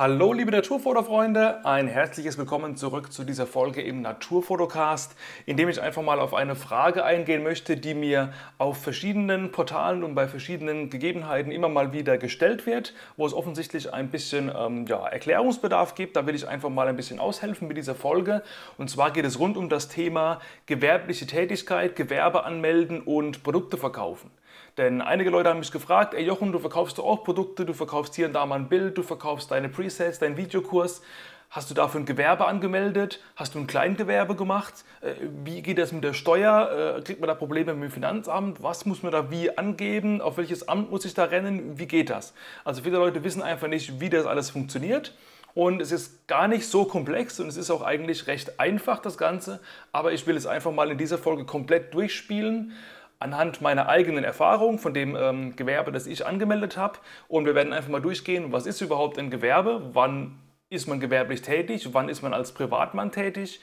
Hallo liebe Naturfotofreunde, ein herzliches Willkommen zurück zu dieser Folge im Naturfotocast, in dem ich einfach mal auf eine Frage eingehen möchte, die mir auf verschiedenen Portalen und bei verschiedenen Gegebenheiten immer mal wieder gestellt wird, wo es offensichtlich ein bisschen ähm, ja, Erklärungsbedarf gibt. Da will ich einfach mal ein bisschen aushelfen mit dieser Folge. Und zwar geht es rund um das Thema gewerbliche Tätigkeit, Gewerbe anmelden und Produkte verkaufen. Denn einige Leute haben mich gefragt, ey Jochen, du verkaufst doch auch Produkte, du verkaufst hier und da mal ein Bild, du verkaufst deine Presets, deinen Videokurs. Hast du dafür ein Gewerbe angemeldet? Hast du ein Kleingewerbe gemacht? Äh, wie geht das mit der Steuer? Äh, kriegt man da Probleme mit dem Finanzamt? Was muss man da wie angeben? Auf welches Amt muss ich da rennen? Wie geht das? Also viele Leute wissen einfach nicht, wie das alles funktioniert. Und es ist gar nicht so komplex und es ist auch eigentlich recht einfach, das Ganze. Aber ich will es einfach mal in dieser Folge komplett durchspielen anhand meiner eigenen Erfahrung von dem ähm, Gewerbe, das ich angemeldet habe. Und wir werden einfach mal durchgehen, was ist überhaupt ein Gewerbe, wann ist man gewerblich tätig, wann ist man als Privatmann tätig,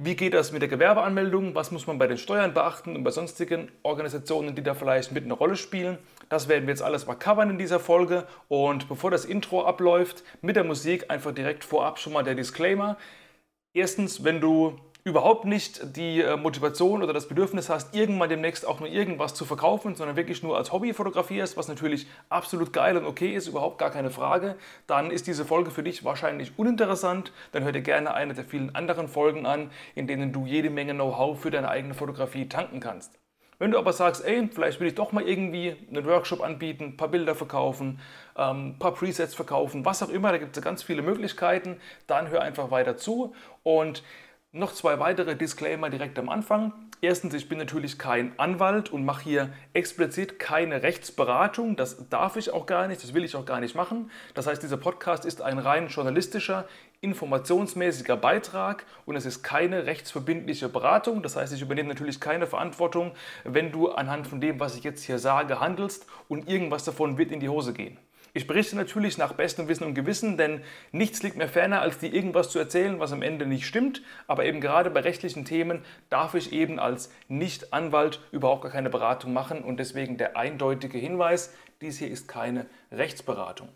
wie geht das mit der Gewerbeanmeldung, was muss man bei den Steuern beachten und bei sonstigen Organisationen, die da vielleicht mit eine Rolle spielen. Das werden wir jetzt alles mal covern in dieser Folge. Und bevor das Intro abläuft, mit der Musik einfach direkt vorab schon mal der Disclaimer. Erstens, wenn du überhaupt nicht die äh, Motivation oder das Bedürfnis hast, irgendwann demnächst auch nur irgendwas zu verkaufen, sondern wirklich nur als Hobby fotografierst, was natürlich absolut geil und okay ist, überhaupt gar keine Frage, dann ist diese Folge für dich wahrscheinlich uninteressant. Dann hör dir gerne eine der vielen anderen Folgen an, in denen du jede Menge Know-how für deine eigene Fotografie tanken kannst. Wenn du aber sagst, ey, vielleicht will ich doch mal irgendwie einen Workshop anbieten, ein paar Bilder verkaufen, ähm, ein paar Presets verkaufen, was auch immer, da gibt es ganz viele Möglichkeiten, dann hör einfach weiter zu und noch zwei weitere Disclaimer direkt am Anfang. Erstens, ich bin natürlich kein Anwalt und mache hier explizit keine Rechtsberatung. Das darf ich auch gar nicht, das will ich auch gar nicht machen. Das heißt, dieser Podcast ist ein rein journalistischer, informationsmäßiger Beitrag und es ist keine rechtsverbindliche Beratung. Das heißt, ich übernehme natürlich keine Verantwortung, wenn du anhand von dem, was ich jetzt hier sage, handelst und irgendwas davon wird in die Hose gehen. Ich berichte natürlich nach bestem Wissen und Gewissen, denn nichts liegt mir ferner, als dir irgendwas zu erzählen, was am Ende nicht stimmt. Aber eben gerade bei rechtlichen Themen darf ich eben als Nicht-Anwalt überhaupt gar keine Beratung machen und deswegen der eindeutige Hinweis, dies hier ist keine Rechtsberatung.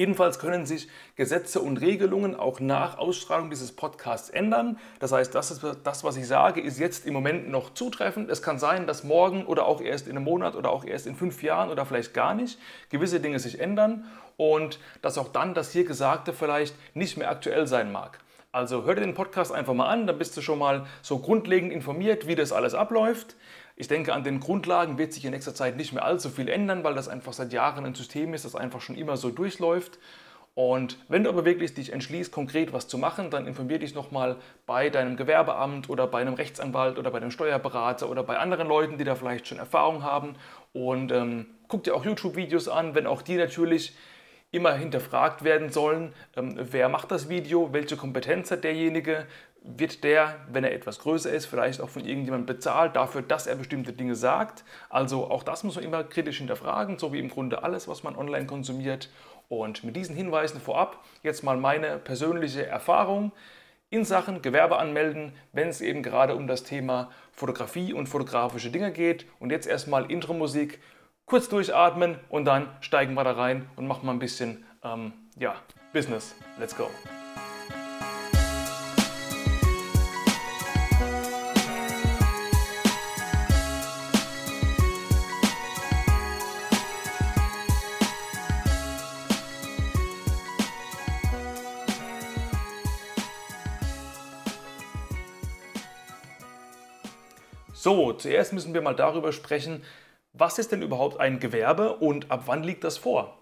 Jedenfalls können sich Gesetze und Regelungen auch nach Ausstrahlung dieses Podcasts ändern. Das heißt, das, ist, das, was ich sage, ist jetzt im Moment noch zutreffend. Es kann sein, dass morgen oder auch erst in einem Monat oder auch erst in fünf Jahren oder vielleicht gar nicht gewisse Dinge sich ändern und dass auch dann das hier Gesagte vielleicht nicht mehr aktuell sein mag. Also hör dir den Podcast einfach mal an, dann bist du schon mal so grundlegend informiert, wie das alles abläuft. Ich denke, an den Grundlagen wird sich in nächster Zeit nicht mehr allzu viel ändern, weil das einfach seit Jahren ein System ist, das einfach schon immer so durchläuft. Und wenn du aber wirklich dich entschließt, konkret was zu machen, dann informier dich nochmal bei deinem Gewerbeamt oder bei einem Rechtsanwalt oder bei einem Steuerberater oder bei anderen Leuten, die da vielleicht schon Erfahrung haben. Und ähm, guck dir auch YouTube-Videos an, wenn auch die natürlich immer hinterfragt werden sollen, ähm, wer macht das Video, welche Kompetenz hat derjenige, wird der, wenn er etwas größer ist, vielleicht auch von irgendjemandem bezahlt dafür, dass er bestimmte Dinge sagt. Also auch das muss man immer kritisch hinterfragen, so wie im Grunde alles, was man online konsumiert. Und mit diesen Hinweisen vorab jetzt mal meine persönliche Erfahrung in Sachen Gewerbe anmelden, wenn es eben gerade um das Thema Fotografie und fotografische Dinge geht. Und jetzt erstmal Intro-Musik, kurz durchatmen und dann steigen wir da rein und machen mal ein bisschen ähm, ja, Business. Let's go! So, zuerst müssen wir mal darüber sprechen, was ist denn überhaupt ein Gewerbe und ab wann liegt das vor?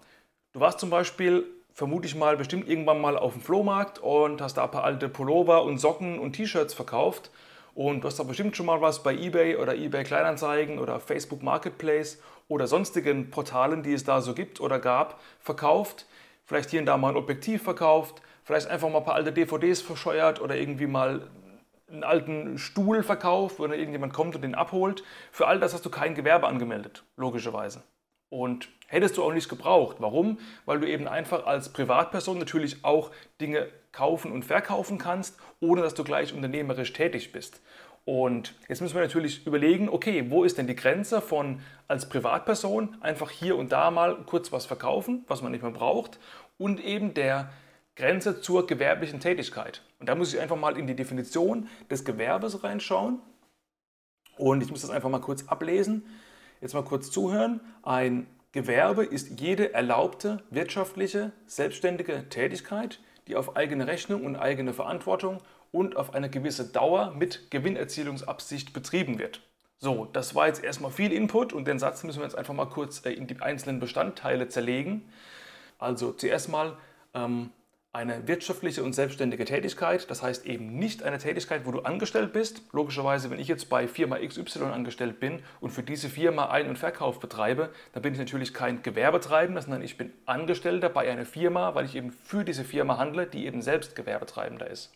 Du warst zum Beispiel, vermute ich mal, bestimmt irgendwann mal auf dem Flohmarkt und hast da ein paar alte Pullover und Socken und T-Shirts verkauft und du hast da bestimmt schon mal was bei eBay oder eBay Kleinanzeigen oder Facebook Marketplace oder sonstigen Portalen, die es da so gibt oder gab, verkauft. Vielleicht hier und da mal ein Objektiv verkauft, vielleicht einfach mal ein paar alte DVDs verscheuert oder irgendwie mal einen alten Stuhl verkauft, wo dann irgendjemand kommt und den abholt. Für all das hast du kein Gewerbe angemeldet, logischerweise. Und hättest du auch nicht gebraucht. Warum? Weil du eben einfach als Privatperson natürlich auch Dinge kaufen und verkaufen kannst, ohne dass du gleich unternehmerisch tätig bist. Und jetzt müssen wir natürlich überlegen, okay, wo ist denn die Grenze von als Privatperson einfach hier und da mal kurz was verkaufen, was man nicht mehr braucht, und eben der Grenze zur gewerblichen Tätigkeit. Und da muss ich einfach mal in die Definition des Gewerbes reinschauen. Und ich muss das einfach mal kurz ablesen. Jetzt mal kurz zuhören. Ein Gewerbe ist jede erlaubte wirtschaftliche, selbstständige Tätigkeit, die auf eigene Rechnung und eigene Verantwortung und auf eine gewisse Dauer mit Gewinnerzielungsabsicht betrieben wird. So, das war jetzt erstmal viel Input und den Satz müssen wir jetzt einfach mal kurz äh, in die einzelnen Bestandteile zerlegen. Also zuerst mal ähm, eine wirtschaftliche und selbstständige Tätigkeit, das heißt eben nicht eine Tätigkeit, wo du angestellt bist. Logischerweise, wenn ich jetzt bei Firma XY angestellt bin und für diese Firma Ein- und Verkauf betreibe, dann bin ich natürlich kein Gewerbetreibender, sondern ich bin Angestellter bei einer Firma, weil ich eben für diese Firma handle, die eben selbst Gewerbetreibender ist.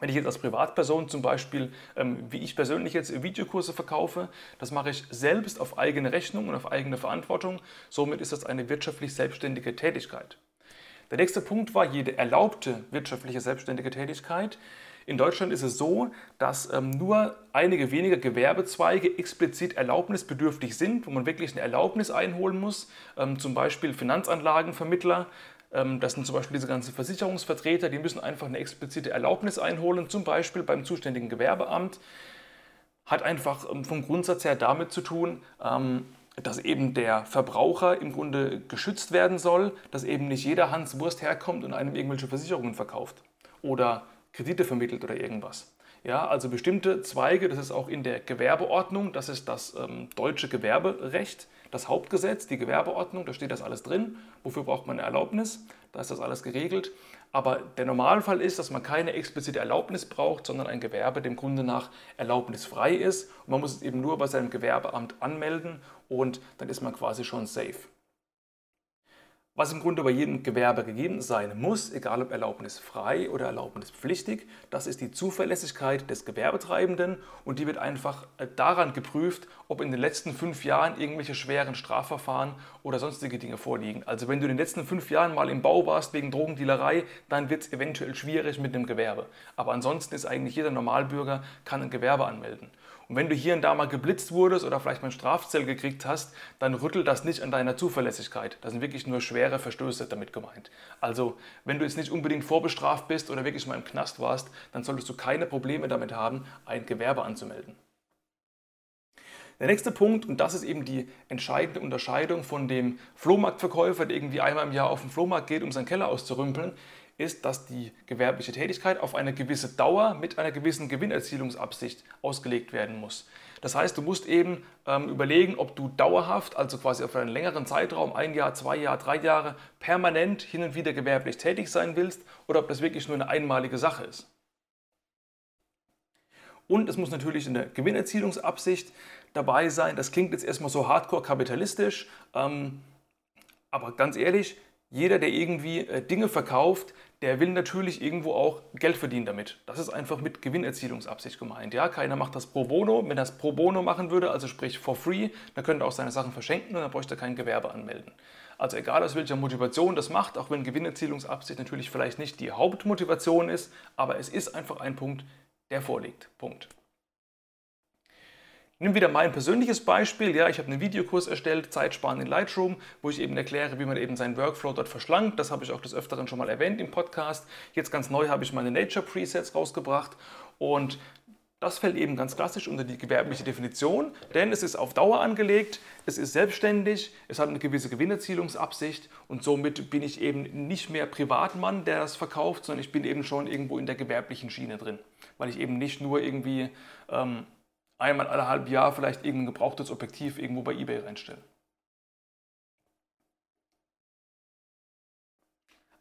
Wenn ich jetzt als Privatperson zum Beispiel, ähm, wie ich persönlich jetzt Videokurse verkaufe, das mache ich selbst auf eigene Rechnung und auf eigene Verantwortung. Somit ist das eine wirtschaftlich selbstständige Tätigkeit. Der nächste Punkt war jede erlaubte wirtschaftliche selbstständige Tätigkeit. In Deutschland ist es so, dass ähm, nur einige wenige Gewerbezweige explizit erlaubnisbedürftig sind, wo man wirklich eine Erlaubnis einholen muss. Ähm, zum Beispiel Finanzanlagenvermittler, ähm, das sind zum Beispiel diese ganzen Versicherungsvertreter, die müssen einfach eine explizite Erlaubnis einholen, zum Beispiel beim zuständigen Gewerbeamt. Hat einfach ähm, vom Grundsatz her damit zu tun, ähm, dass eben der Verbraucher im Grunde geschützt werden soll, dass eben nicht jeder Hans Wurst herkommt und einem irgendwelche Versicherungen verkauft oder Kredite vermittelt oder irgendwas. Ja, also bestimmte Zweige, das ist auch in der Gewerbeordnung, das ist das ähm, deutsche Gewerberecht, das Hauptgesetz, die Gewerbeordnung, da steht das alles drin. Wofür braucht man eine Erlaubnis? Da ist das alles geregelt. Aber der Normalfall ist, dass man keine explizite Erlaubnis braucht, sondern ein Gewerbe dem Grunde nach erlaubnisfrei ist. Und man muss es eben nur bei seinem Gewerbeamt anmelden und dann ist man quasi schon safe. Was im Grunde bei jedem Gewerbe gegeben sein muss, egal ob erlaubnisfrei oder erlaubnispflichtig, das ist die Zuverlässigkeit des Gewerbetreibenden und die wird einfach äh, daran geprüft, ob in den letzten fünf Jahren irgendwelche schweren Strafverfahren oder sonstige Dinge vorliegen. Also wenn du in den letzten fünf Jahren mal im Bau warst wegen Drogendealerei, dann wird es eventuell schwierig mit dem Gewerbe. Aber ansonsten ist eigentlich jeder Normalbürger kann ein Gewerbe anmelden. Und wenn du hier und da mal geblitzt wurdest oder vielleicht mal ein Strafzell gekriegt hast, dann rüttelt das nicht an deiner Zuverlässigkeit. Das sind wirklich nur schwere Verstöße damit gemeint. Also, wenn du jetzt nicht unbedingt vorbestraft bist oder wirklich mal im Knast warst, dann solltest du keine Probleme damit haben, ein Gewerbe anzumelden. Der nächste Punkt, und das ist eben die entscheidende Unterscheidung von dem Flohmarktverkäufer, der irgendwie einmal im Jahr auf den Flohmarkt geht, um seinen Keller auszurümpeln, ist, dass die gewerbliche Tätigkeit auf eine gewisse Dauer mit einer gewissen Gewinnerzielungsabsicht ausgelegt werden muss. Das heißt, du musst eben ähm, überlegen, ob du dauerhaft, also quasi auf einen längeren Zeitraum, ein Jahr, zwei Jahre, drei Jahre, permanent hin und wieder gewerblich tätig sein willst oder ob das wirklich nur eine einmalige Sache ist. Und es muss natürlich eine Gewinnerzielungsabsicht dabei sein. Das klingt jetzt erstmal so hardcore kapitalistisch, ähm, aber ganz ehrlich, jeder, der irgendwie äh, Dinge verkauft, der will natürlich irgendwo auch Geld verdienen damit. Das ist einfach mit Gewinnerzielungsabsicht gemeint. Ja, keiner macht das pro bono. Wenn er das pro bono machen würde, also sprich for free, dann könnte er auch seine Sachen verschenken und dann bräuchte er kein Gewerbe anmelden. Also egal aus welcher Motivation das macht, auch wenn Gewinnerzielungsabsicht natürlich vielleicht nicht die Hauptmotivation ist, aber es ist einfach ein Punkt, der vorliegt. Punkt. Nimm wieder mein persönliches Beispiel. Ja, ich habe einen Videokurs erstellt, Zeitsparen in Lightroom, wo ich eben erkläre, wie man eben seinen Workflow dort verschlankt. Das habe ich auch des Öfteren schon mal erwähnt im Podcast. Jetzt ganz neu habe ich meine Nature Presets rausgebracht und das fällt eben ganz klassisch unter die gewerbliche Definition, denn es ist auf Dauer angelegt, es ist selbstständig, es hat eine gewisse Gewinnerzielungsabsicht und somit bin ich eben nicht mehr Privatmann, der das verkauft, sondern ich bin eben schon irgendwo in der gewerblichen Schiene drin, weil ich eben nicht nur irgendwie ähm, einmal alle halb Jahr vielleicht irgendein gebrauchtes Objektiv irgendwo bei eBay reinstellen.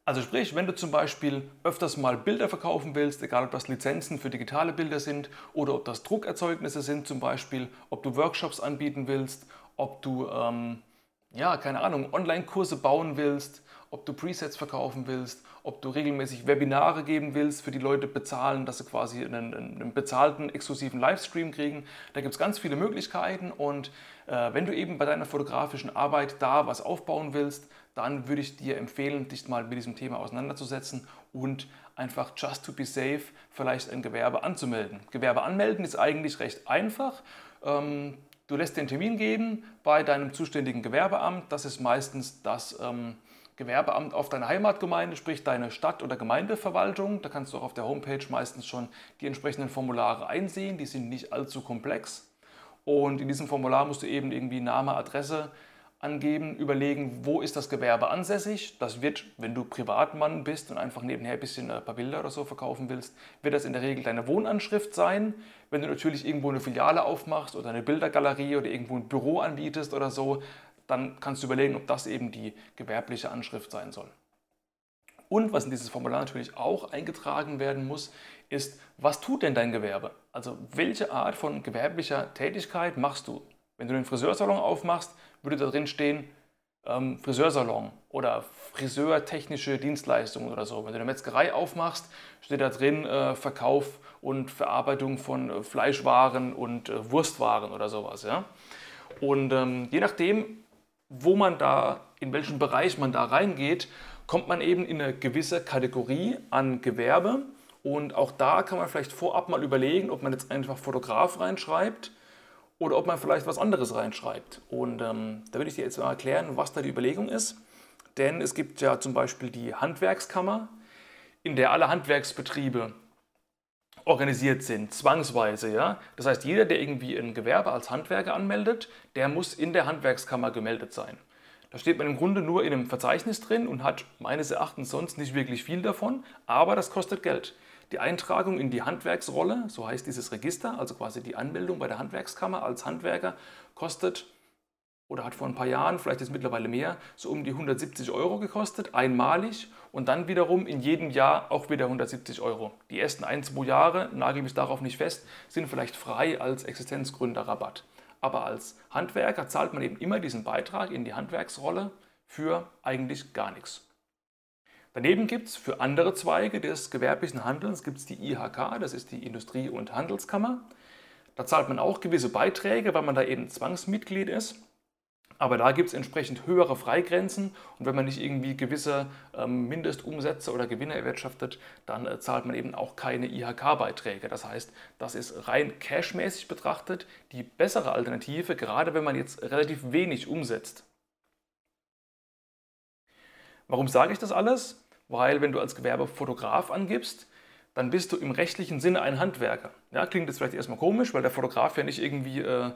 Also sprich, wenn du zum Beispiel öfters mal Bilder verkaufen willst, egal ob das Lizenzen für digitale Bilder sind oder ob das Druckerzeugnisse sind zum Beispiel, ob du Workshops anbieten willst, ob du ähm, ja, keine Ahnung, Online-Kurse bauen willst, ob du Presets verkaufen willst, ob du regelmäßig Webinare geben willst, für die Leute bezahlen, dass sie quasi einen, einen bezahlten, exklusiven Livestream kriegen. Da gibt es ganz viele Möglichkeiten und äh, wenn du eben bei deiner fotografischen Arbeit da was aufbauen willst, dann würde ich dir empfehlen, dich mal mit diesem Thema auseinanderzusetzen und einfach just to be safe vielleicht ein Gewerbe anzumelden. Gewerbe anmelden ist eigentlich recht einfach. Ähm, du lässt den Termin geben bei deinem zuständigen Gewerbeamt. Das ist meistens das ähm, Gewerbeamt auf deiner Heimatgemeinde, sprich deine Stadt- oder Gemeindeverwaltung. Da kannst du auch auf der Homepage meistens schon die entsprechenden Formulare einsehen. Die sind nicht allzu komplex. Und in diesem Formular musst du eben irgendwie Name, Adresse angeben, überlegen, wo ist das Gewerbe ansässig. Das wird, wenn du Privatmann bist und einfach nebenher ein bisschen ein paar Bilder oder so verkaufen willst, wird das in der Regel deine Wohnanschrift sein. Wenn du natürlich irgendwo eine Filiale aufmachst oder eine Bildergalerie oder irgendwo ein Büro anbietest oder so, dann kannst du überlegen, ob das eben die gewerbliche Anschrift sein soll. Und was in dieses Formular natürlich auch eingetragen werden muss, ist, was tut denn dein Gewerbe? Also welche Art von gewerblicher Tätigkeit machst du? Wenn du den Friseursalon aufmachst, würde da drin stehen ähm, Friseursalon oder friseurtechnische Dienstleistungen oder so. Wenn du eine Metzgerei aufmachst, steht da drin äh, Verkauf und Verarbeitung von äh, Fleischwaren und äh, Wurstwaren oder sowas. Ja? Und ähm, je nachdem, wo man da, in welchen Bereich man da reingeht, kommt man eben in eine gewisse Kategorie an Gewerbe. Und auch da kann man vielleicht vorab mal überlegen, ob man jetzt einfach Fotograf reinschreibt oder ob man vielleicht was anderes reinschreibt. Und ähm, da will ich dir jetzt mal erklären, was da die Überlegung ist. Denn es gibt ja zum Beispiel die Handwerkskammer, in der alle Handwerksbetriebe organisiert sind, zwangsweise. Ja? Das heißt, jeder, der irgendwie ein Gewerbe als Handwerker anmeldet, der muss in der Handwerkskammer gemeldet sein. Da steht man im Grunde nur in einem Verzeichnis drin und hat meines Erachtens sonst nicht wirklich viel davon, aber das kostet Geld. Die Eintragung in die Handwerksrolle, so heißt dieses Register, also quasi die Anmeldung bei der Handwerkskammer als Handwerker, kostet oder hat vor ein paar Jahren, vielleicht ist mittlerweile mehr, so um die 170 Euro gekostet, einmalig und dann wiederum in jedem Jahr auch wieder 170 Euro. Die ersten ein, zwei Jahre, nagel mich darauf nicht fest, sind vielleicht frei als Existenzgründerrabatt. Aber als Handwerker zahlt man eben immer diesen Beitrag in die Handwerksrolle für eigentlich gar nichts. Daneben gibt es für andere Zweige des gewerblichen Handelns gibt's die IHK, das ist die Industrie- und Handelskammer. Da zahlt man auch gewisse Beiträge, weil man da eben Zwangsmitglied ist. Aber da gibt es entsprechend höhere Freigrenzen und wenn man nicht irgendwie gewisse ähm, Mindestumsätze oder Gewinne erwirtschaftet, dann äh, zahlt man eben auch keine IHK-Beiträge. Das heißt, das ist rein cashmäßig betrachtet die bessere Alternative, gerade wenn man jetzt relativ wenig umsetzt. Warum sage ich das alles? Weil wenn du als Gewerbefotograf angibst, dann bist du im rechtlichen Sinne ein Handwerker. Ja, klingt jetzt vielleicht erstmal komisch, weil der Fotograf ja nicht irgendwie äh,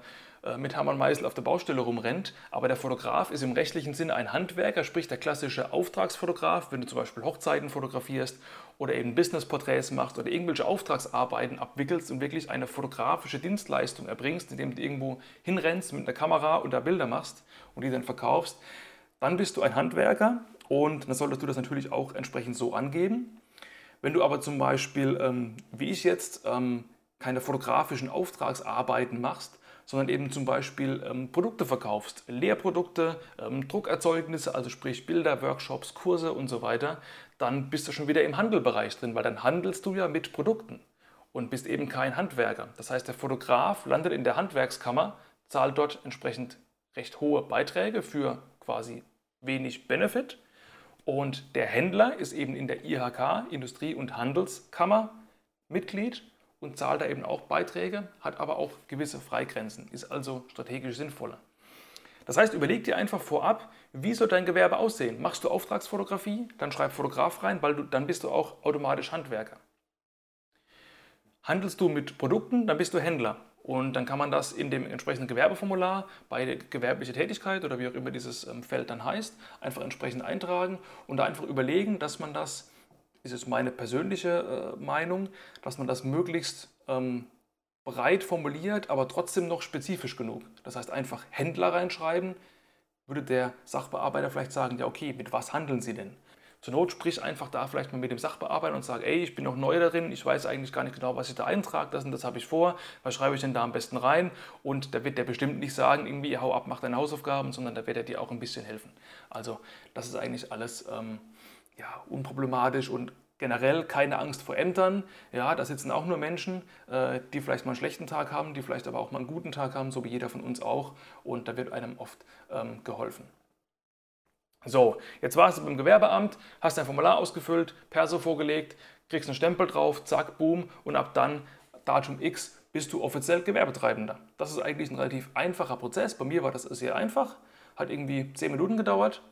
mit Hammer und Meißel auf der Baustelle rumrennt, aber der Fotograf ist im rechtlichen Sinne ein Handwerker, sprich der klassische Auftragsfotograf, wenn du zum Beispiel Hochzeiten fotografierst oder eben Businessporträts machst oder irgendwelche Auftragsarbeiten abwickelst und wirklich eine fotografische Dienstleistung erbringst, indem du irgendwo hinrennst mit einer Kamera und da Bilder machst und die dann verkaufst, dann bist du ein Handwerker und dann solltest du das natürlich auch entsprechend so angeben. Wenn du aber zum Beispiel, ähm, wie ich jetzt, ähm, keine fotografischen Auftragsarbeiten machst, sondern eben zum Beispiel ähm, Produkte verkaufst, Lehrprodukte, ähm, Druckerzeugnisse, also sprich Bilder, Workshops, Kurse und so weiter, dann bist du schon wieder im Handelbereich drin, weil dann handelst du ja mit Produkten und bist eben kein Handwerker. Das heißt, der Fotograf landet in der Handwerkskammer, zahlt dort entsprechend recht hohe Beiträge für quasi wenig Benefit und der Händler ist eben in der IHK, Industrie- und Handelskammer, Mitglied und zahlt da eben auch Beiträge, hat aber auch gewisse Freigrenzen, ist also strategisch sinnvoller. Das heißt, überleg dir einfach vorab, wie soll dein Gewerbe aussehen? Machst du Auftragsfotografie, dann schreib Fotograf rein, weil du, dann bist du auch automatisch Handwerker. Handelst du mit Produkten, dann bist du Händler. Und dann kann man das in dem entsprechenden Gewerbeformular bei gewerblicher Tätigkeit oder wie auch immer dieses ähm, Feld dann heißt, einfach entsprechend eintragen und da einfach überlegen, dass man das, ist meine persönliche äh, Meinung, dass man das möglichst ähm, breit formuliert, aber trotzdem noch spezifisch genug. Das heißt einfach Händler reinschreiben, würde der Sachbearbeiter vielleicht sagen, ja okay, mit was handeln Sie denn? Zur Not sprich einfach da vielleicht mal mit dem Sachbearbeiter und sag, ey, ich bin noch neu darin, ich weiß eigentlich gar nicht genau, was ich da eintrage, das und das habe ich vor, was schreibe ich denn da am besten rein? Und da wird der bestimmt nicht sagen, irgendwie, hau ab, mach deine Hausaufgaben, sondern da wird er dir auch ein bisschen helfen. Also das ist eigentlich alles ähm, ja, unproblematisch und generell keine Angst vor Ämtern. Ja, da sitzen auch nur Menschen, äh, die vielleicht mal einen schlechten Tag haben, die vielleicht aber auch mal einen guten Tag haben, so wie jeder von uns auch. Und da wird einem oft ähm, geholfen. So, jetzt warst du beim Gewerbeamt, hast dein Formular ausgefüllt, Perso vorgelegt, kriegst einen Stempel drauf, zack, boom, und ab dann, Datum X, bist du offiziell Gewerbetreibender. Das ist eigentlich ein relativ einfacher Prozess. Bei mir war das sehr einfach, hat irgendwie 10 Minuten gedauert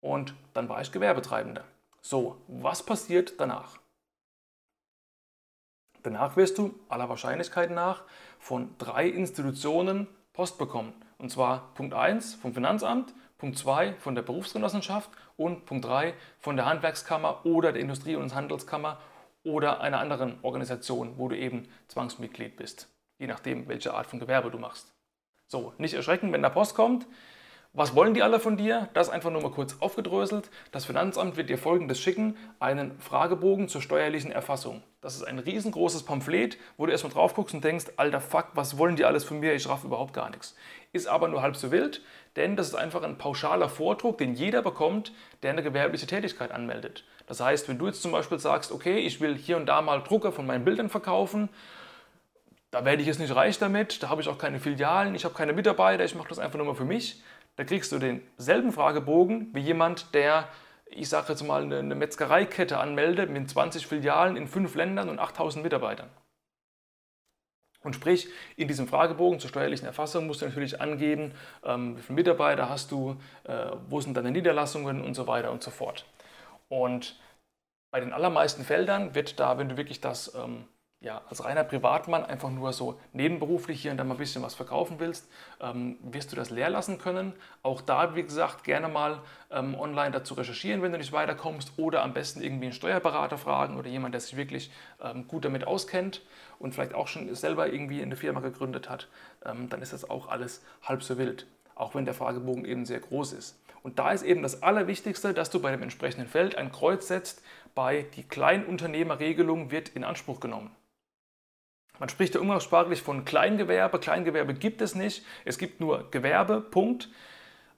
und dann war ich Gewerbetreibender. So, was passiert danach? Danach wirst du aller Wahrscheinlichkeit nach von drei Institutionen Post bekommen. Und zwar Punkt 1 vom Finanzamt, Punkt 2 von der Berufsgenossenschaft und Punkt 3 von der Handwerkskammer oder der Industrie- und Handelskammer oder einer anderen Organisation, wo du eben Zwangsmitglied bist. Je nachdem, welche Art von Gewerbe du machst. So, nicht erschrecken, wenn da Post kommt. Was wollen die alle von dir? Das einfach nur mal kurz aufgedröselt. Das Finanzamt wird dir folgendes schicken: einen Fragebogen zur steuerlichen Erfassung. Das ist ein riesengroßes Pamphlet, wo du erstmal drauf guckst und denkst, alter Fuck, was wollen die alles von mir? Ich raff überhaupt gar nichts. Ist aber nur halb so wild, denn das ist einfach ein pauschaler Vordruck, den jeder bekommt, der eine gewerbliche Tätigkeit anmeldet. Das heißt, wenn du jetzt zum Beispiel sagst, okay, ich will hier und da mal Drucker von meinen Bildern verkaufen, da werde ich jetzt nicht reich damit, da habe ich auch keine Filialen, ich habe keine Mitarbeiter, ich mache das einfach nur mal für mich da kriegst du denselben Fragebogen wie jemand, der, ich sage jetzt mal, eine Metzgereikette anmeldet mit 20 Filialen in fünf Ländern und 8000 Mitarbeitern. Und sprich, in diesem Fragebogen zur steuerlichen Erfassung musst du natürlich angeben, ähm, wie viele Mitarbeiter hast du, äh, wo sind deine Niederlassungen und so weiter und so fort. Und bei den allermeisten Feldern wird da, wenn du wirklich das ähm, ja, als reiner Privatmann einfach nur so nebenberuflich hier und da mal ein bisschen was verkaufen willst, ähm, wirst du das leer lassen können. Auch da, wie gesagt, gerne mal ähm, online dazu recherchieren, wenn du nicht weiterkommst oder am besten irgendwie einen Steuerberater fragen oder jemand, der sich wirklich ähm, gut damit auskennt und vielleicht auch schon selber irgendwie eine Firma gegründet hat. Ähm, dann ist das auch alles halb so wild, auch wenn der Fragebogen eben sehr groß ist. Und da ist eben das Allerwichtigste, dass du bei dem entsprechenden Feld ein Kreuz setzt bei die Kleinunternehmerregelung wird in Anspruch genommen. Man spricht ja umgangssprachlich von Kleingewerbe. Kleingewerbe gibt es nicht. Es gibt nur Gewerbe, Punkt.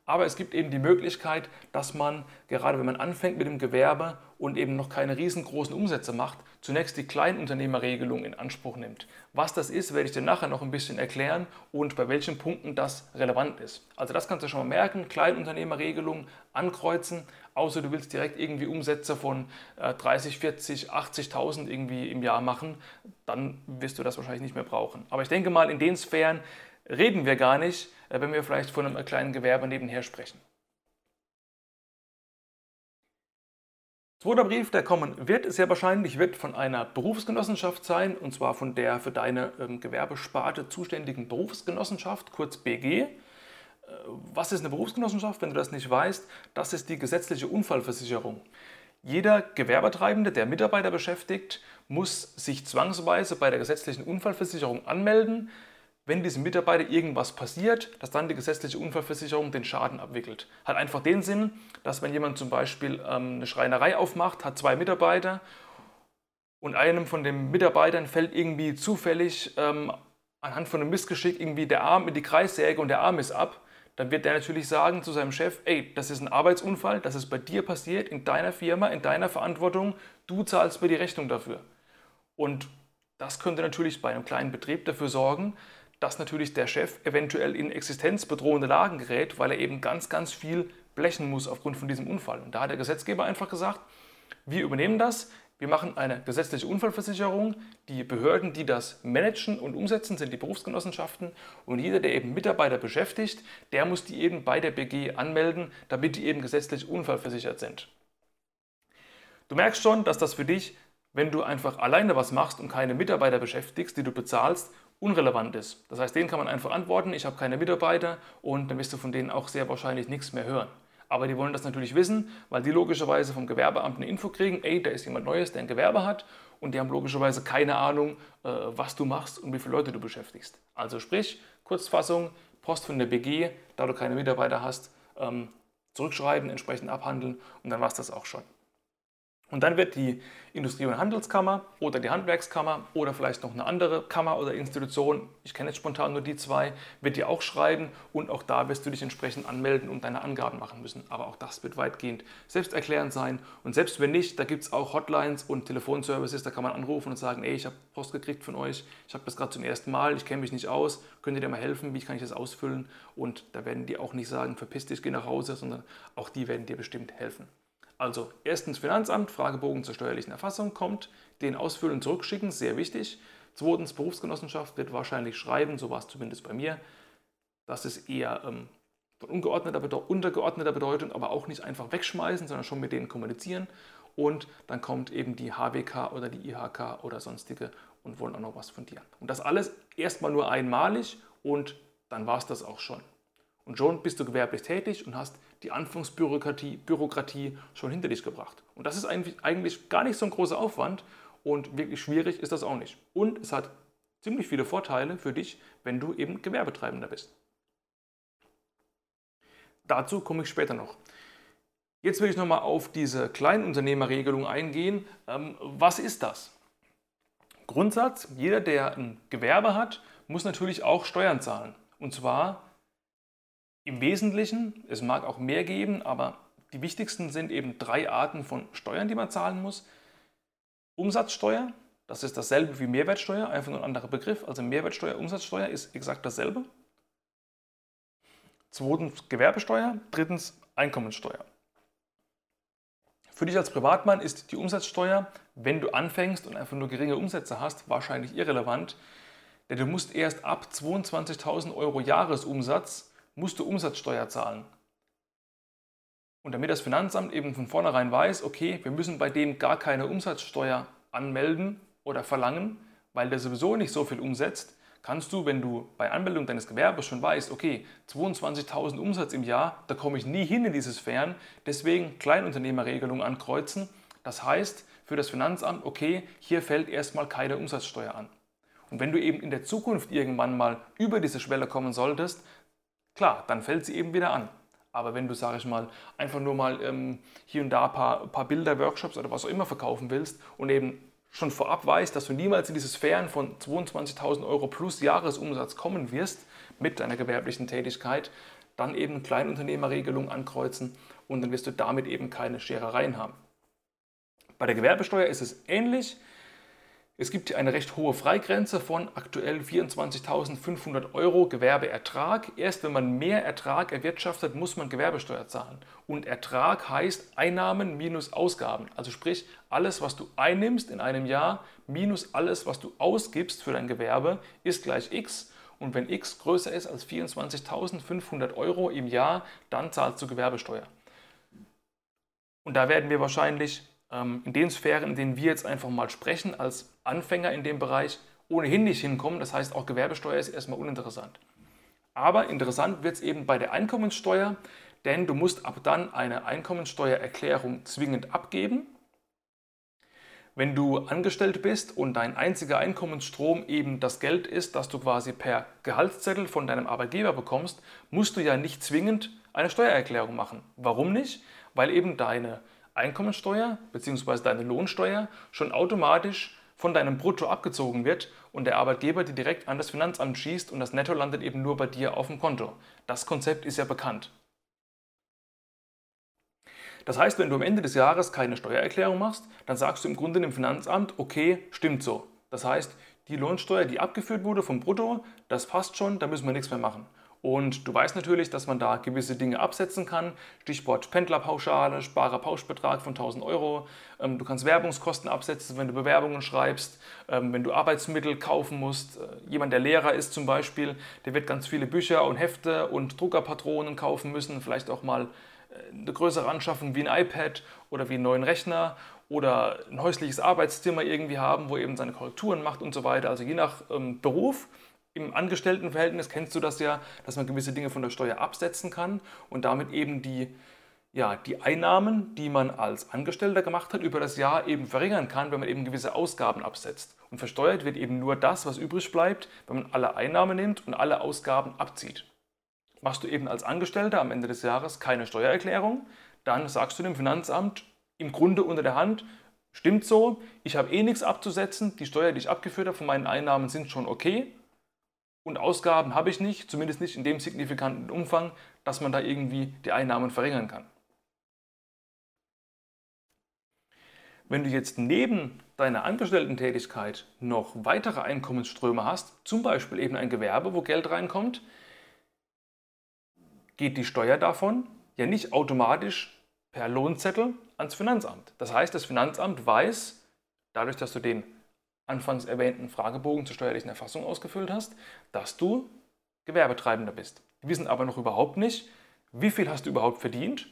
Aber es gibt eben die Möglichkeit, dass man, gerade wenn man anfängt mit dem Gewerbe und eben noch keine riesengroßen Umsätze macht, zunächst die Kleinunternehmerregelung in Anspruch nimmt. Was das ist, werde ich dir nachher noch ein bisschen erklären und bei welchen Punkten das relevant ist. Also das kannst du schon mal merken, Kleinunternehmerregelung ankreuzen, außer du willst direkt irgendwie Umsätze von 30, 40, 80.000 irgendwie im Jahr machen, dann wirst du das wahrscheinlich nicht mehr brauchen. Aber ich denke mal, in den Sphären reden wir gar nicht, äh, wenn wir vielleicht von einem kleinen Gewerbe nebenher sprechen. Zweiter Brief, der kommen wird, sehr wahrscheinlich wird von einer Berufsgenossenschaft sein, und zwar von der für deine ähm, Gewerbesparte zuständigen Berufsgenossenschaft, kurz BG. Äh, was ist eine Berufsgenossenschaft, wenn du das nicht weißt? Das ist die gesetzliche Unfallversicherung. Jeder Gewerbetreibende, der Mitarbeiter beschäftigt, muss sich zwangsweise bei der gesetzlichen Unfallversicherung anmelden wenn diesem Mitarbeiter irgendwas passiert, dass dann die gesetzliche Unfallversicherung den Schaden abwickelt. Hat einfach den Sinn, dass wenn jemand zum Beispiel ähm, eine Schreinerei aufmacht, hat zwei Mitarbeiter und einem von den Mitarbeitern fällt irgendwie zufällig ähm, anhand von einem Missgeschick irgendwie der Arm in die Kreissäge und der Arm ist ab, dann wird der natürlich sagen zu seinem Chef, ey, das ist ein Arbeitsunfall, das ist bei dir passiert, in deiner Firma, in deiner Verantwortung, du zahlst mir die Rechnung dafür. Und das könnte natürlich bei einem kleinen Betrieb dafür sorgen, dass natürlich der Chef eventuell in existenzbedrohende Lagen gerät, weil er eben ganz, ganz viel blechen muss aufgrund von diesem Unfall. Und da hat der Gesetzgeber einfach gesagt, wir übernehmen das, wir machen eine gesetzliche Unfallversicherung. Die Behörden, die das managen und umsetzen, sind die Berufsgenossenschaften. Und jeder, der eben Mitarbeiter beschäftigt, der muss die eben bei der BG anmelden, damit die eben gesetzlich unfallversichert sind. Du merkst schon, dass das für dich, wenn du einfach alleine was machst und keine Mitarbeiter beschäftigst, die du bezahlst, unrelevant ist. Das heißt, denen kann man einfach antworten, ich habe keine Mitarbeiter und dann wirst du von denen auch sehr wahrscheinlich nichts mehr hören. Aber die wollen das natürlich wissen, weil die logischerweise vom Gewerbeamt eine Info kriegen, ey, da ist jemand Neues, der ein Gewerbe hat und die haben logischerweise keine Ahnung, äh, was du machst und wie viele Leute du beschäftigst. Also sprich, Kurzfassung, Post von der BG, da du keine Mitarbeiter hast, ähm, zurückschreiben, entsprechend abhandeln und dann war es das auch schon. Und dann wird die Industrie- und Handelskammer oder die Handwerkskammer oder vielleicht noch eine andere Kammer oder Institution, ich kenne jetzt spontan nur die zwei, wird dir auch schreiben und auch da wirst du dich entsprechend anmelden und deine Angaben machen müssen. Aber auch das wird weitgehend selbsterklärend sein. Und selbst wenn nicht, da gibt es auch Hotlines und Telefonservices, da kann man anrufen und sagen, ey, ich habe Post gekriegt von euch, ich habe das gerade zum ersten Mal, ich kenne mich nicht aus, könnt ihr dir mal helfen, wie kann ich das ausfüllen? Und da werden die auch nicht sagen, verpiss dich, geh nach Hause, sondern auch die werden dir bestimmt helfen. Also erstens Finanzamt, Fragebogen zur steuerlichen Erfassung kommt, den ausfüllen und zurückschicken, sehr wichtig. Zweitens Berufsgenossenschaft wird wahrscheinlich schreiben, so war es zumindest bei mir. Das ist eher ähm, von ungeordneter, untergeordneter Bedeutung, aber auch nicht einfach wegschmeißen, sondern schon mit denen kommunizieren. Und dann kommt eben die HWK oder die IHK oder sonstige und wollen auch noch was von dir. Und das alles erstmal nur einmalig und dann war es das auch schon. Und schon bist du gewerblich tätig und hast die Anfangsbürokratie Bürokratie schon hinter dich gebracht. Und das ist eigentlich gar nicht so ein großer Aufwand und wirklich schwierig ist das auch nicht. Und es hat ziemlich viele Vorteile für dich, wenn du eben Gewerbetreibender bist. Dazu komme ich später noch. Jetzt will ich nochmal auf diese Kleinunternehmerregelung eingehen. Ähm, was ist das? Grundsatz, jeder, der ein Gewerbe hat, muss natürlich auch Steuern zahlen. Und zwar im Wesentlichen, es mag auch mehr geben, aber die wichtigsten sind eben drei Arten von Steuern, die man zahlen muss. Umsatzsteuer, das ist dasselbe wie Mehrwertsteuer, einfach nur ein anderer Begriff. Also Mehrwertsteuer, Umsatzsteuer ist exakt dasselbe. Zweitens Gewerbesteuer, drittens Einkommensteuer. Für dich als Privatmann ist die Umsatzsteuer, wenn du anfängst und einfach nur geringe Umsätze hast, wahrscheinlich irrelevant, denn du musst erst ab 22.000 Euro Jahresumsatz musst du Umsatzsteuer zahlen. Und damit das Finanzamt eben von vornherein weiß, okay, wir müssen bei dem gar keine Umsatzsteuer anmelden oder verlangen, weil der sowieso nicht so viel umsetzt, kannst du, wenn du bei Anmeldung deines Gewerbes schon weißt, okay, 22.000 Umsatz im Jahr, da komme ich nie hin in diese Sphären, deswegen Kleinunternehmerregelung ankreuzen. Das heißt für das Finanzamt, okay, hier fällt erstmal keine Umsatzsteuer an. Und wenn du eben in der Zukunft irgendwann mal über diese Schwelle kommen solltest, Klar, dann fällt sie eben wieder an. Aber wenn du, sage ich mal, einfach nur mal ähm, hier und da ein paar, paar Bilder, Workshops oder was auch immer verkaufen willst und eben schon vorab weißt, dass du niemals in diese Sphären von 22.000 Euro plus Jahresumsatz kommen wirst mit deiner gewerblichen Tätigkeit, dann eben Kleinunternehmerregelung ankreuzen und dann wirst du damit eben keine Scherereien haben. Bei der Gewerbesteuer ist es ähnlich. Es gibt hier eine recht hohe Freigrenze von aktuell 24.500 Euro Gewerbeertrag. Erst wenn man mehr Ertrag erwirtschaftet, muss man Gewerbesteuer zahlen. Und Ertrag heißt Einnahmen minus Ausgaben. Also sprich, alles, was du einnimmst in einem Jahr minus alles, was du ausgibst für dein Gewerbe, ist gleich x. Und wenn x größer ist als 24.500 Euro im Jahr, dann zahlst du Gewerbesteuer. Und da werden wir wahrscheinlich in den Sphären, in denen wir jetzt einfach mal sprechen, als Anfänger in dem Bereich ohnehin nicht hinkommen. Das heißt, auch Gewerbesteuer ist erstmal uninteressant. Aber interessant wird es eben bei der Einkommenssteuer, denn du musst ab dann eine Einkommenssteuererklärung zwingend abgeben. Wenn du angestellt bist und dein einziger Einkommensstrom eben das Geld ist, das du quasi per Gehaltszettel von deinem Arbeitgeber bekommst, musst du ja nicht zwingend eine Steuererklärung machen. Warum nicht? Weil eben deine Einkommensteuer bzw. deine Lohnsteuer schon automatisch von deinem Brutto abgezogen wird und der Arbeitgeber die direkt an das Finanzamt schießt und das Netto landet eben nur bei dir auf dem Konto. Das Konzept ist ja bekannt. Das heißt, wenn du am Ende des Jahres keine Steuererklärung machst, dann sagst du im Grunde dem Finanzamt, okay, stimmt so. Das heißt, die Lohnsteuer, die abgeführt wurde vom Brutto, das passt schon, da müssen wir nichts mehr machen. Und du weißt natürlich, dass man da gewisse Dinge absetzen kann. Stichwort Pendlerpauschale, Sparerpauschbetrag von 1000 Euro. Ähm, du kannst Werbungskosten absetzen, wenn du Bewerbungen schreibst, ähm, wenn du Arbeitsmittel kaufen musst. Äh, jemand, der Lehrer ist zum Beispiel, der wird ganz viele Bücher und Hefte und Druckerpatronen kaufen müssen. Vielleicht auch mal äh, eine größere Anschaffung wie ein iPad oder wie einen neuen Rechner oder ein häusliches Arbeitszimmer irgendwie haben, wo eben seine Korrekturen macht und so weiter. Also je nach ähm, Beruf im Angestelltenverhältnis kennst du das ja, dass man gewisse Dinge von der Steuer absetzen kann und damit eben die, ja, die Einnahmen, die man als Angestellter gemacht hat, über das Jahr eben verringern kann, wenn man eben gewisse Ausgaben absetzt. Und versteuert wird eben nur das, was übrig bleibt, wenn man alle Einnahmen nimmt und alle Ausgaben abzieht. Machst du eben als Angestellter am Ende des Jahres keine Steuererklärung, dann sagst du dem Finanzamt, im Grunde unter der Hand, stimmt so, ich habe eh nichts abzusetzen, die Steuer, die ich abgeführt habe von meinen Einnahmen sind schon okay und Ausgaben habe ich nicht, zumindest nicht in dem signifikanten Umfang, dass man da irgendwie die Einnahmen verringern kann. Wenn du jetzt neben deiner Angestellten-Tätigkeit noch weitere Einkommensströme hast, zum Beispiel eben ein Gewerbe, wo Geld reinkommt, geht die Steuer davon ja nicht automatisch per Lohnzettel ans Finanzamt. Das heißt, das Finanzamt weiß, dadurch, dass du den anfangs erwähnten Fragebogen zur steuerlichen Erfassung ausgefüllt hast, dass du Gewerbetreibender bist. Die wissen aber noch überhaupt nicht, wie viel hast du überhaupt verdient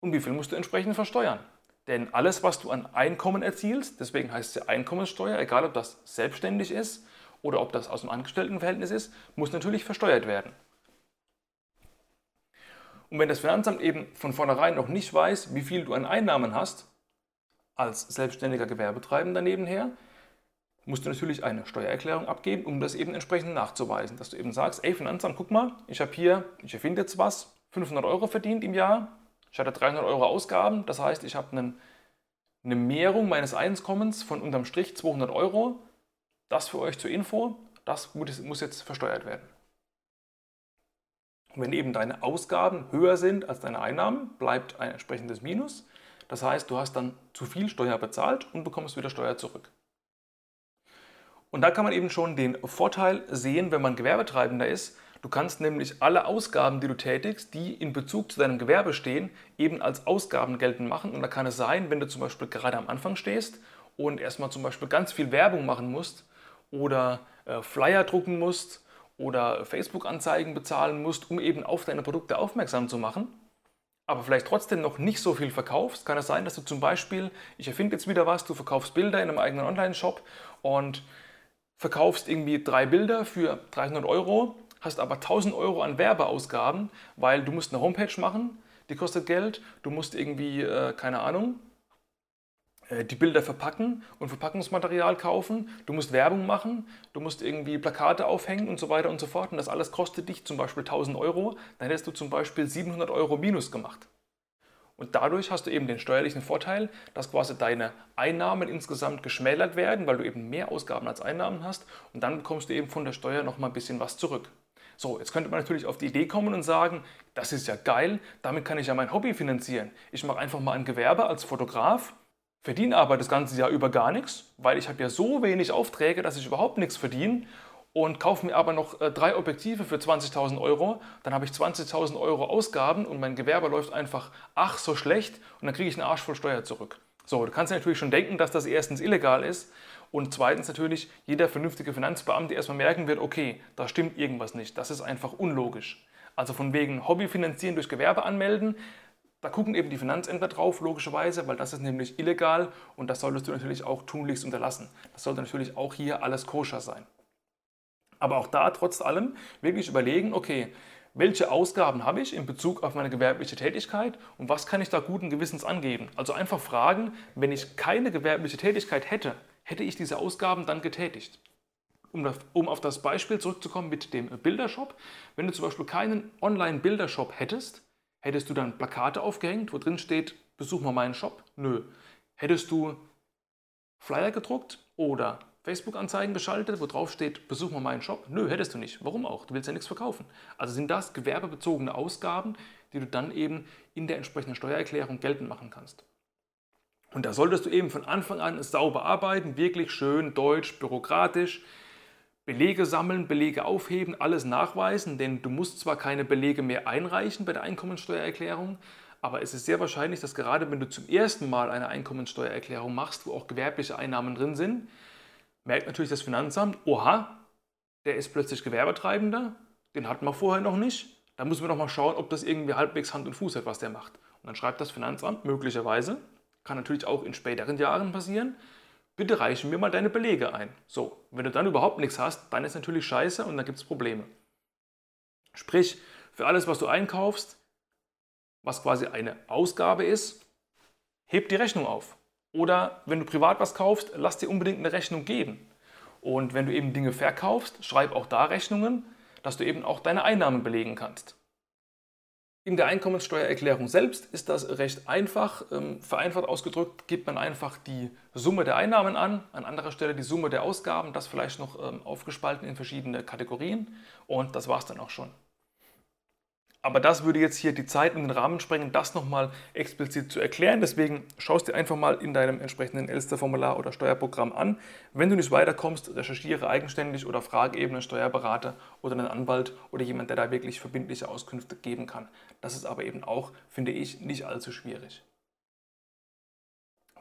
und wie viel musst du entsprechend versteuern. Denn alles, was du an Einkommen erzielst, deswegen heißt es Einkommenssteuer, egal ob das selbstständig ist oder ob das aus dem Angestelltenverhältnis ist, muss natürlich versteuert werden. Und wenn das Finanzamt eben von vornherein noch nicht weiß, wie viel du an Einnahmen hast, als selbstständiger Gewerbetreibender nebenher, musst du natürlich eine Steuererklärung abgeben, um das eben entsprechend nachzuweisen. Dass du eben sagst, ey Finanzamt, guck mal, ich habe hier, ich erfinde jetzt was, 500 Euro verdient im Jahr, ich hatte 300 Euro Ausgaben, das heißt, ich habe eine Mehrung meines Einkommens von unterm Strich 200 Euro. Das für euch zur Info, das muss jetzt versteuert werden. wenn eben deine Ausgaben höher sind als deine Einnahmen, bleibt ein entsprechendes Minus. Das heißt, du hast dann zu viel Steuer bezahlt und bekommst wieder Steuer zurück. Und da kann man eben schon den Vorteil sehen, wenn man Gewerbetreibender ist, Du kannst nämlich alle Ausgaben, die du tätigst, die in Bezug zu deinem Gewerbe stehen, eben als Ausgaben geltend machen. Und da kann es sein, wenn du zum Beispiel gerade am Anfang stehst und erstmal zum Beispiel ganz viel Werbung machen musst oder äh, Flyer drucken musst oder Facebook-Anzeigen bezahlen musst, um eben auf deine Produkte aufmerksam zu machen, aber vielleicht trotzdem noch nicht so viel verkaufst, kann es sein, dass du zum Beispiel, ich erfinde jetzt wieder was, du verkaufst Bilder in einem eigenen Online-Shop und verkaufst irgendwie drei Bilder für 300 Euro hast aber 1000 Euro an Werbeausgaben, weil du musst eine Homepage machen, die kostet Geld, du musst irgendwie, äh, keine Ahnung, äh, die Bilder verpacken und Verpackungsmaterial kaufen, du musst Werbung machen, du musst irgendwie Plakate aufhängen und so weiter und so fort und das alles kostet dich zum Beispiel 1000 Euro, dann hättest du zum Beispiel 700 Euro Minus gemacht. Und dadurch hast du eben den steuerlichen Vorteil, dass quasi deine Einnahmen insgesamt geschmälert werden, weil du eben mehr Ausgaben als Einnahmen hast und dann bekommst du eben von der Steuer nochmal ein bisschen was zurück. So, jetzt könnte man natürlich auf die Idee kommen und sagen, das ist ja geil, damit kann ich ja mein Hobby finanzieren. Ich mache einfach mal ein Gewerbe als Fotograf, verdiene aber das ganze Jahr über gar nichts, weil ich habe ja so wenig Aufträge, dass ich überhaupt nichts verdiene und kaufe mir aber noch äh, drei Objektive für 20.000 Euro, dann habe ich 20.000 Euro Ausgaben und mein Gewerbe läuft einfach ach so schlecht und dann kriege ich einen Arsch voll Steuer zurück. So, du kannst dir natürlich schon denken, dass das erstens illegal ist und zweitens natürlich jeder vernünftige Finanzbeamte erstmal merken wird, okay, da stimmt irgendwas nicht, das ist einfach unlogisch. Also von wegen Hobby finanzieren durch Gewerbe anmelden, da gucken eben die Finanzämter drauf, logischerweise, weil das ist nämlich illegal und das solltest du natürlich auch tunlichst unterlassen. Das sollte natürlich auch hier alles koscher sein. Aber auch da trotz allem wirklich überlegen, okay, welche Ausgaben habe ich in Bezug auf meine gewerbliche Tätigkeit und was kann ich da guten Gewissens angeben. Also einfach fragen, wenn ich keine gewerbliche Tätigkeit hätte, hätte ich diese Ausgaben dann getätigt? Um, auf das Beispiel zurückzukommen mit dem Bildershop, wenn du zum Beispiel keinen Online-Bildershop hättest, hättest du dann Plakate aufgehängt, wo drin steht, besuch mal meinen Shop? Nö. Hättest du Flyer gedruckt oder Facebook-Anzeigen geschaltet, wo drauf steht, besuch mal meinen Shop? Nö, hättest du nicht. Warum auch? Du willst ja nichts verkaufen. Also sind das gewerbebezogene Ausgaben, die du dann eben in der entsprechenden Steuererklärung geltend machen kannst. Und da solltest du eben von Anfang an sauber arbeiten, wirklich schön deutsch, bürokratisch, Belege sammeln, Belege aufheben, alles nachweisen, denn du musst zwar keine Belege mehr einreichen bei der Einkommensteuererklärung, aber es ist sehr wahrscheinlich, dass gerade wenn du zum ersten Mal eine Einkommensteuererklärung machst, wo auch gewerbliche Einnahmen drin sind, merkt natürlich das Finanzamt, oha, der ist plötzlich Gewerbetreibender, den hatten wir vorher noch nicht. Da müssen wir noch mal schauen, ob das irgendwie halbwegs Hand und Fuß hat, was der macht. Und dann schreibt das Finanzamt möglicherweise, kann natürlich auch in späteren Jahren passieren. Bitte reichen mir mal deine Belege ein. So, wenn du dann überhaupt nichts hast, dann ist natürlich scheiße und dann gibt es Probleme. Sprich, für alles, was du einkaufst, was quasi eine Ausgabe ist, heb die Rechnung auf. Oder wenn du privat was kaufst, lass dir unbedingt eine Rechnung geben. Und wenn du eben Dinge verkaufst, schreib auch da Rechnungen, dass du eben auch deine Einnahmen belegen kannst. In der Einkommenssteuererklärung selbst ist das recht einfach. Ähm, vereinfacht ausgedrückt gibt man einfach die Summe der Einnahmen an, an anderer Stelle die Summe der Ausgaben, das vielleicht noch ähm, aufgespalten in verschiedene Kategorien und das war es dann auch schon. Aber das würde jetzt hier die Zeit und den Rahmen sprengen, das nochmal explizit zu erklären. Deswegen schaust dir einfach mal in deinem entsprechenden Elster-Formular oder Steuerprogramm an. Wenn du nicht weiterkommst, recherchiere eigenständig oder frage eben einen Steuerberater oder einen Anwalt oder jemand, der da wirklich verbindliche Auskünfte geben kann. Das ist aber eben auch, finde ich, nicht allzu schwierig.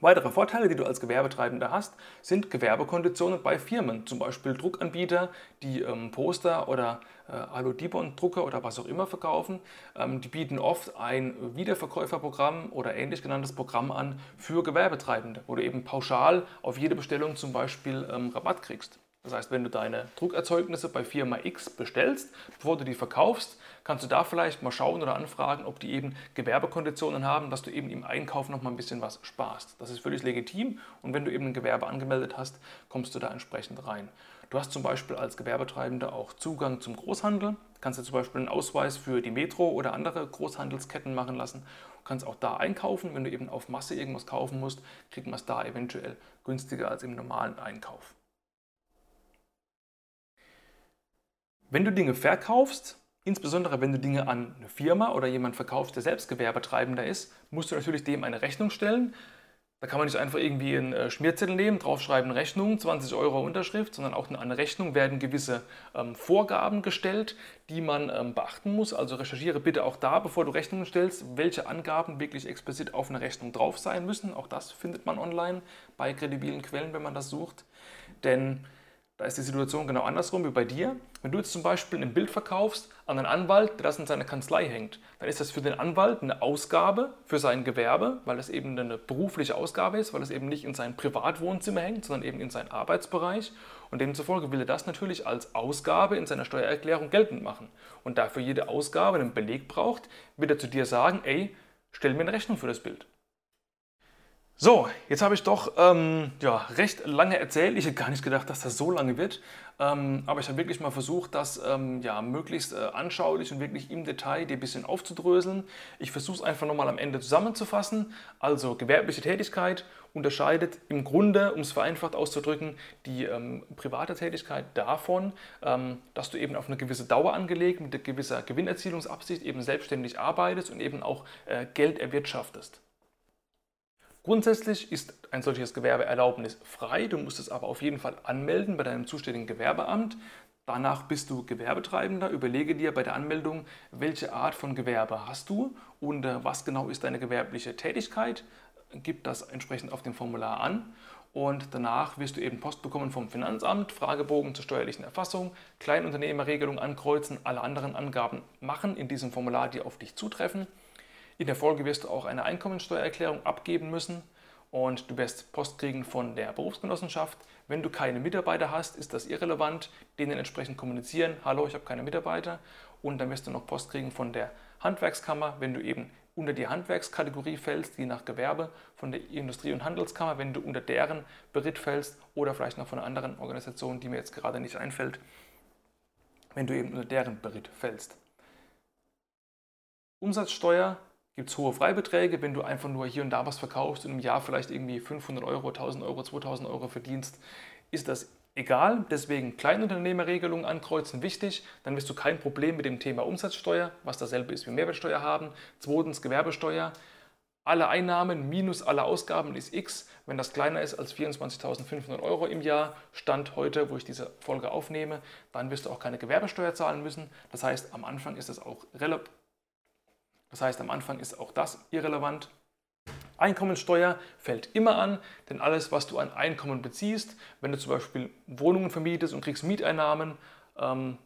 Weitere Vorteile, die du als Gewerbetreibender hast, sind Gewerbekonditionen bei Firmen, zum Beispiel Druckanbieter, die ähm, Poster oder äh, Aludibon-Drucker oder was auch immer verkaufen. Ähm, die bieten oft ein Wiederverkäuferprogramm oder ähnlich genanntes Programm an für Gewerbetreibende, wo du eben pauschal auf jede Bestellung zum Beispiel ähm, Rabatt kriegst. Das heißt, wenn du deine Druckerzeugnisse bei Firma X bestellst, bevor du die verkaufst, kannst du da vielleicht mal schauen oder anfragen, ob die eben Gewerbekonditionen haben, dass du eben im Einkauf noch mal ein bisschen was sparst. Das ist völlig legitim und wenn du eben ein Gewerbe angemeldet hast, kommst du da entsprechend rein. Du hast zum Beispiel als Gewerbetreibender auch Zugang zum Großhandel. Du kannst dir zum Beispiel einen Ausweis für die Metro oder andere Großhandelsketten machen lassen. Du kannst auch da einkaufen. Wenn du eben auf Masse irgendwas kaufen musst, kriegt man es da eventuell günstiger als im normalen Einkauf. Wenn du Dinge verkaufst, insbesondere wenn du Dinge an eine Firma oder jemand verkaufst, der selbst Gewerbetreibender ist, musst du natürlich dem eine Rechnung stellen. Da kann man nicht einfach irgendwie einen äh, Schmierzettel nehmen, draufschreiben Rechnung, 20 Euro Unterschrift, sondern auch an Rechnung werden gewisse ähm, Vorgaben gestellt, die man ähm, beachten muss. Also recherchiere bitte auch da, bevor du Rechnungen stellst, welche Angaben wirklich explizit auf einer Rechnung drauf sein müssen. Auch das findet man online bei kredibilen Quellen, wenn man das sucht. Denn da ist die Situation genau andersrum wie bei dir. Wenn du jetzt zum Beispiel ein Bild verkaufst an einen Anwalt, der das in seiner Kanzlei hängt, dann ist das für den Anwalt eine Ausgabe für sein Gewerbe, weil das eben eine berufliche Ausgabe ist, weil es eben nicht in sein Privatwohnzimmer hängt, sondern eben in seinen Arbeitsbereich. Und demzufolge will er das natürlich als Ausgabe in seiner Steuererklärung geltend machen. Und dafür jede Ausgabe einen Beleg braucht, wird er zu dir sagen, ey, stell mir eine Rechnung für das Bild. So, jetzt habe ich doch ähm, ja, recht lange erzählt. Ich hätte gar nicht gedacht, dass das so lange wird. Ähm, aber ich habe wirklich mal versucht, das ähm, ja, möglichst äh, anschaulich und wirklich im Detail dir ein bisschen aufzudröseln. Ich versuche es einfach nochmal am Ende zusammenzufassen. Also gewerbliche Tätigkeit unterscheidet im Grunde, um es vereinfacht auszudrücken, die ähm, private Tätigkeit davon, ähm, dass du eben auf eine gewisse Dauer angelegt, mit gewisser Gewinnerzielungsabsicht eben selbstständig arbeitest und eben auch äh, Geld erwirtschaftest. Grundsätzlich ist ein solches Gewerbeerlaubnis frei, du musst es aber auf jeden Fall anmelden bei deinem zuständigen Gewerbeamt. Danach bist du Gewerbetreibender. Überlege dir bei der Anmeldung, welche Art von Gewerbe hast du und äh, was genau ist deine gewerbliche Tätigkeit. Gib das entsprechend auf dem Formular an und danach wirst du eben Post bekommen vom Finanzamt, Fragebogen zur steuerlichen Erfassung, Kleinunternehmerregelung ankreuzen, alle anderen Angaben machen in diesem Formular, die auf dich zutreffen. In der Folge wirst du auch eine Einkommensteuererklärung abgeben müssen und du wirst Post kriegen von der Berufsgenossenschaft. Wenn du keine Mitarbeiter hast, ist das irrelevant. Denen entsprechend kommunizieren, hallo, ich habe keine Mitarbeiter. Und dann wirst du noch Post kriegen von der Handwerkskammer, wenn du eben unter die Handwerkskategorie fällst, je nach Gewerbe, von der Industrie- und Handelskammer, wenn du unter deren Beritt fällst oder vielleicht noch von einer anderen Organisation, die mir jetzt gerade nicht einfällt, wenn du eben unter deren Beritt fällst. Umsatzsteuer gibt es hohe Freibeträge. Wenn du einfach nur hier und da was verkaufst und im Jahr vielleicht irgendwie 500 Euro, 1000 Euro, 2000 Euro verdienst, ist das egal. Deswegen Kleinunternehmerregelungen ankreuzen wichtig. Dann wirst du kein Problem mit dem Thema Umsatzsteuer, was dasselbe ist wie Mehrwertsteuer haben. Zweitens Gewerbesteuer. Alle Einnahmen minus alle Ausgaben ist X. Wenn das kleiner ist als 24.500 Euro im Jahr, Stand heute, wo ich diese Folge aufnehme, dann wirst du auch keine Gewerbesteuer zahlen müssen. Das heißt, am Anfang ist es auch relativ das heißt, am Anfang ist auch das irrelevant. Einkommensteuer fällt immer an, denn alles, was du an Einkommen beziehst, wenn du zum Beispiel Wohnungen vermietest und kriegst Mieteinnahmen, ähm,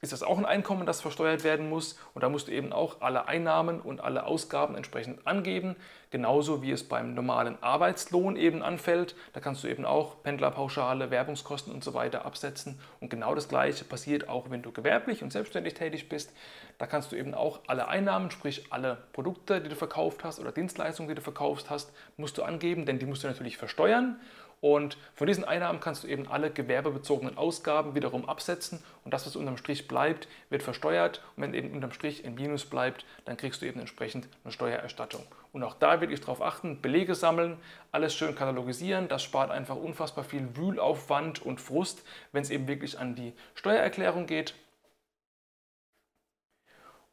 ist das auch ein Einkommen, das versteuert werden muss. Und da musst du eben auch alle Einnahmen und alle Ausgaben entsprechend angeben. Genauso wie es beim normalen Arbeitslohn eben anfällt. Da kannst du eben auch Pendlerpauschale, Werbungskosten und so weiter absetzen. Und genau das Gleiche passiert auch, wenn du gewerblich und selbstständig tätig bist. Da kannst du eben auch alle Einnahmen, sprich alle Produkte, die du verkauft hast oder Dienstleistungen, die du verkauft hast, musst du angeben, denn die musst du natürlich versteuern. Und von diesen Einnahmen kannst du eben alle gewerbebezogenen Ausgaben wiederum absetzen und das, was unterm Strich bleibt, wird versteuert. Und wenn eben unterm Strich im Minus bleibt, dann kriegst du eben entsprechend eine Steuererstattung. Und auch da will ich darauf achten, Belege sammeln, alles schön katalogisieren. Das spart einfach unfassbar viel Wühlaufwand und Frust, wenn es eben wirklich an die Steuererklärung geht.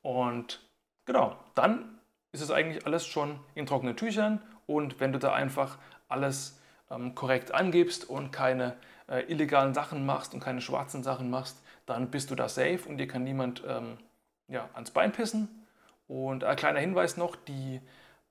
Und genau, dann ist es eigentlich alles schon in trockenen Tüchern und wenn du da einfach alles ähm, korrekt angibst und keine äh, illegalen Sachen machst und keine schwarzen Sachen machst, dann bist du da safe und dir kann niemand ähm, ja, ans Bein pissen. Und ein kleiner Hinweis noch, die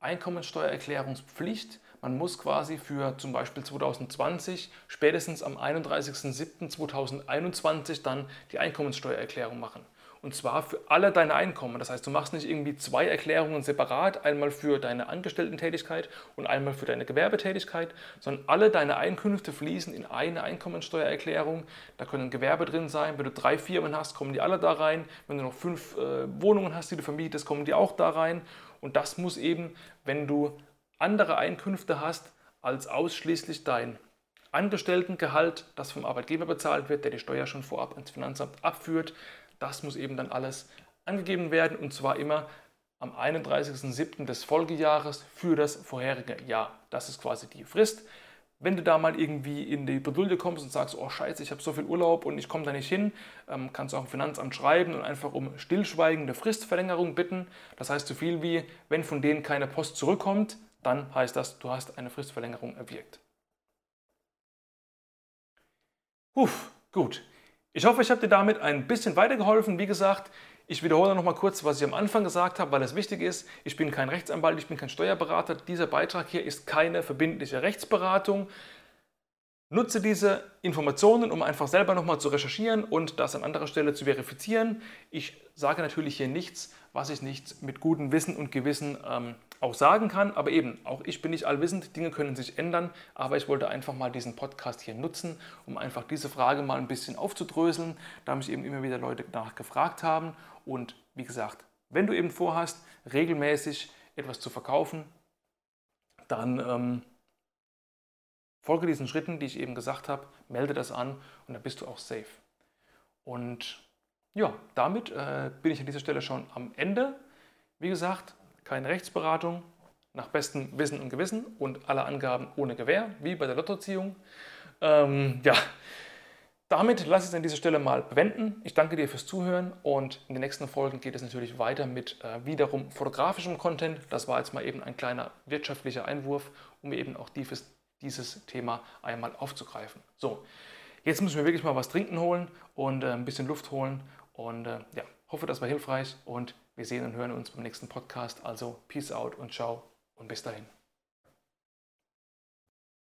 Einkommensteuererklärungspflicht. Man muss quasi für zum Beispiel 2020 spätestens am 31.07.2021 dann die Einkommensteuererklärung machen. Und zwar für alle deine Einkommen. Das heißt, du machst nicht irgendwie zwei Erklärungen separat, einmal für deine Angestellten-Tätigkeit und einmal für deine Gewerbetätigkeit, sondern alle deine Einkünfte fließen in eine Einkommensteuererklärung. Da können Gewerbe drin sein. Wenn du drei Firmen hast, kommen die alle da rein. Wenn du noch fünf äh, Wohnungen hast, die du vermietest, kommen die auch da rein. Und das muss eben, wenn du andere Einkünfte hast, als ausschließlich dein Angestelltengehalt, das vom Arbeitgeber bezahlt wird, der die Steuer schon vorab ins Finanzamt abführt, das muss eben dann alles angegeben werden und zwar immer am 31.07. des Folgejahres für das vorherige Jahr. Das ist quasi die Frist. Wenn du da mal irgendwie in die Bredouille kommst und sagst, oh scheiße, ich habe so viel Urlaub und ich komme da nicht hin, ähm, kannst du auch im Finanzamt schreiben und einfach um stillschweigende Fristverlängerung bitten. Das heißt so viel wie, wenn von denen keine Post zurückkommt, dann heißt das, du hast eine Fristverlängerung erwirkt. Uff, gut. Ich hoffe, ich habe dir damit ein bisschen weitergeholfen. Wie gesagt, ich wiederhole noch mal kurz, was ich am Anfang gesagt habe, weil es wichtig ist. Ich bin kein Rechtsanwalt, ich bin kein Steuerberater. Dieser Beitrag hier ist keine verbindliche Rechtsberatung. Nutze diese Informationen, um einfach selber nochmal zu recherchieren und das an anderer Stelle zu verifizieren. Ich sage natürlich hier nichts, was ich nicht mit gutem Wissen und Gewissen ähm, auch sagen kann. Aber eben, auch ich bin nicht allwissend, Dinge können sich ändern. Aber ich wollte einfach mal diesen Podcast hier nutzen, um einfach diese Frage mal ein bisschen aufzudröseln, da mich eben immer wieder Leute danach gefragt haben. Und wie gesagt, wenn du eben vorhast, regelmäßig etwas zu verkaufen, dann ähm, folge diesen Schritten, die ich eben gesagt habe, melde das an und dann bist du auch safe. Und ja, damit äh, bin ich an dieser Stelle schon am Ende. Wie gesagt, keine Rechtsberatung, nach bestem Wissen und Gewissen und alle Angaben ohne Gewähr, wie bei der Lottoziehung. Ähm, ja, damit lasse ich es an dieser Stelle mal bewenden. Ich danke dir fürs Zuhören und in den nächsten Folgen geht es natürlich weiter mit äh, wiederum fotografischem Content. Das war jetzt mal eben ein kleiner wirtschaftlicher Einwurf, um eben auch dieses, dieses Thema einmal aufzugreifen. So, jetzt müssen wir wirklich mal was trinken holen und äh, ein bisschen Luft holen und äh, ja, hoffe, das war hilfreich und wir sehen und hören uns beim nächsten Podcast. Also Peace out und ciao und bis dahin.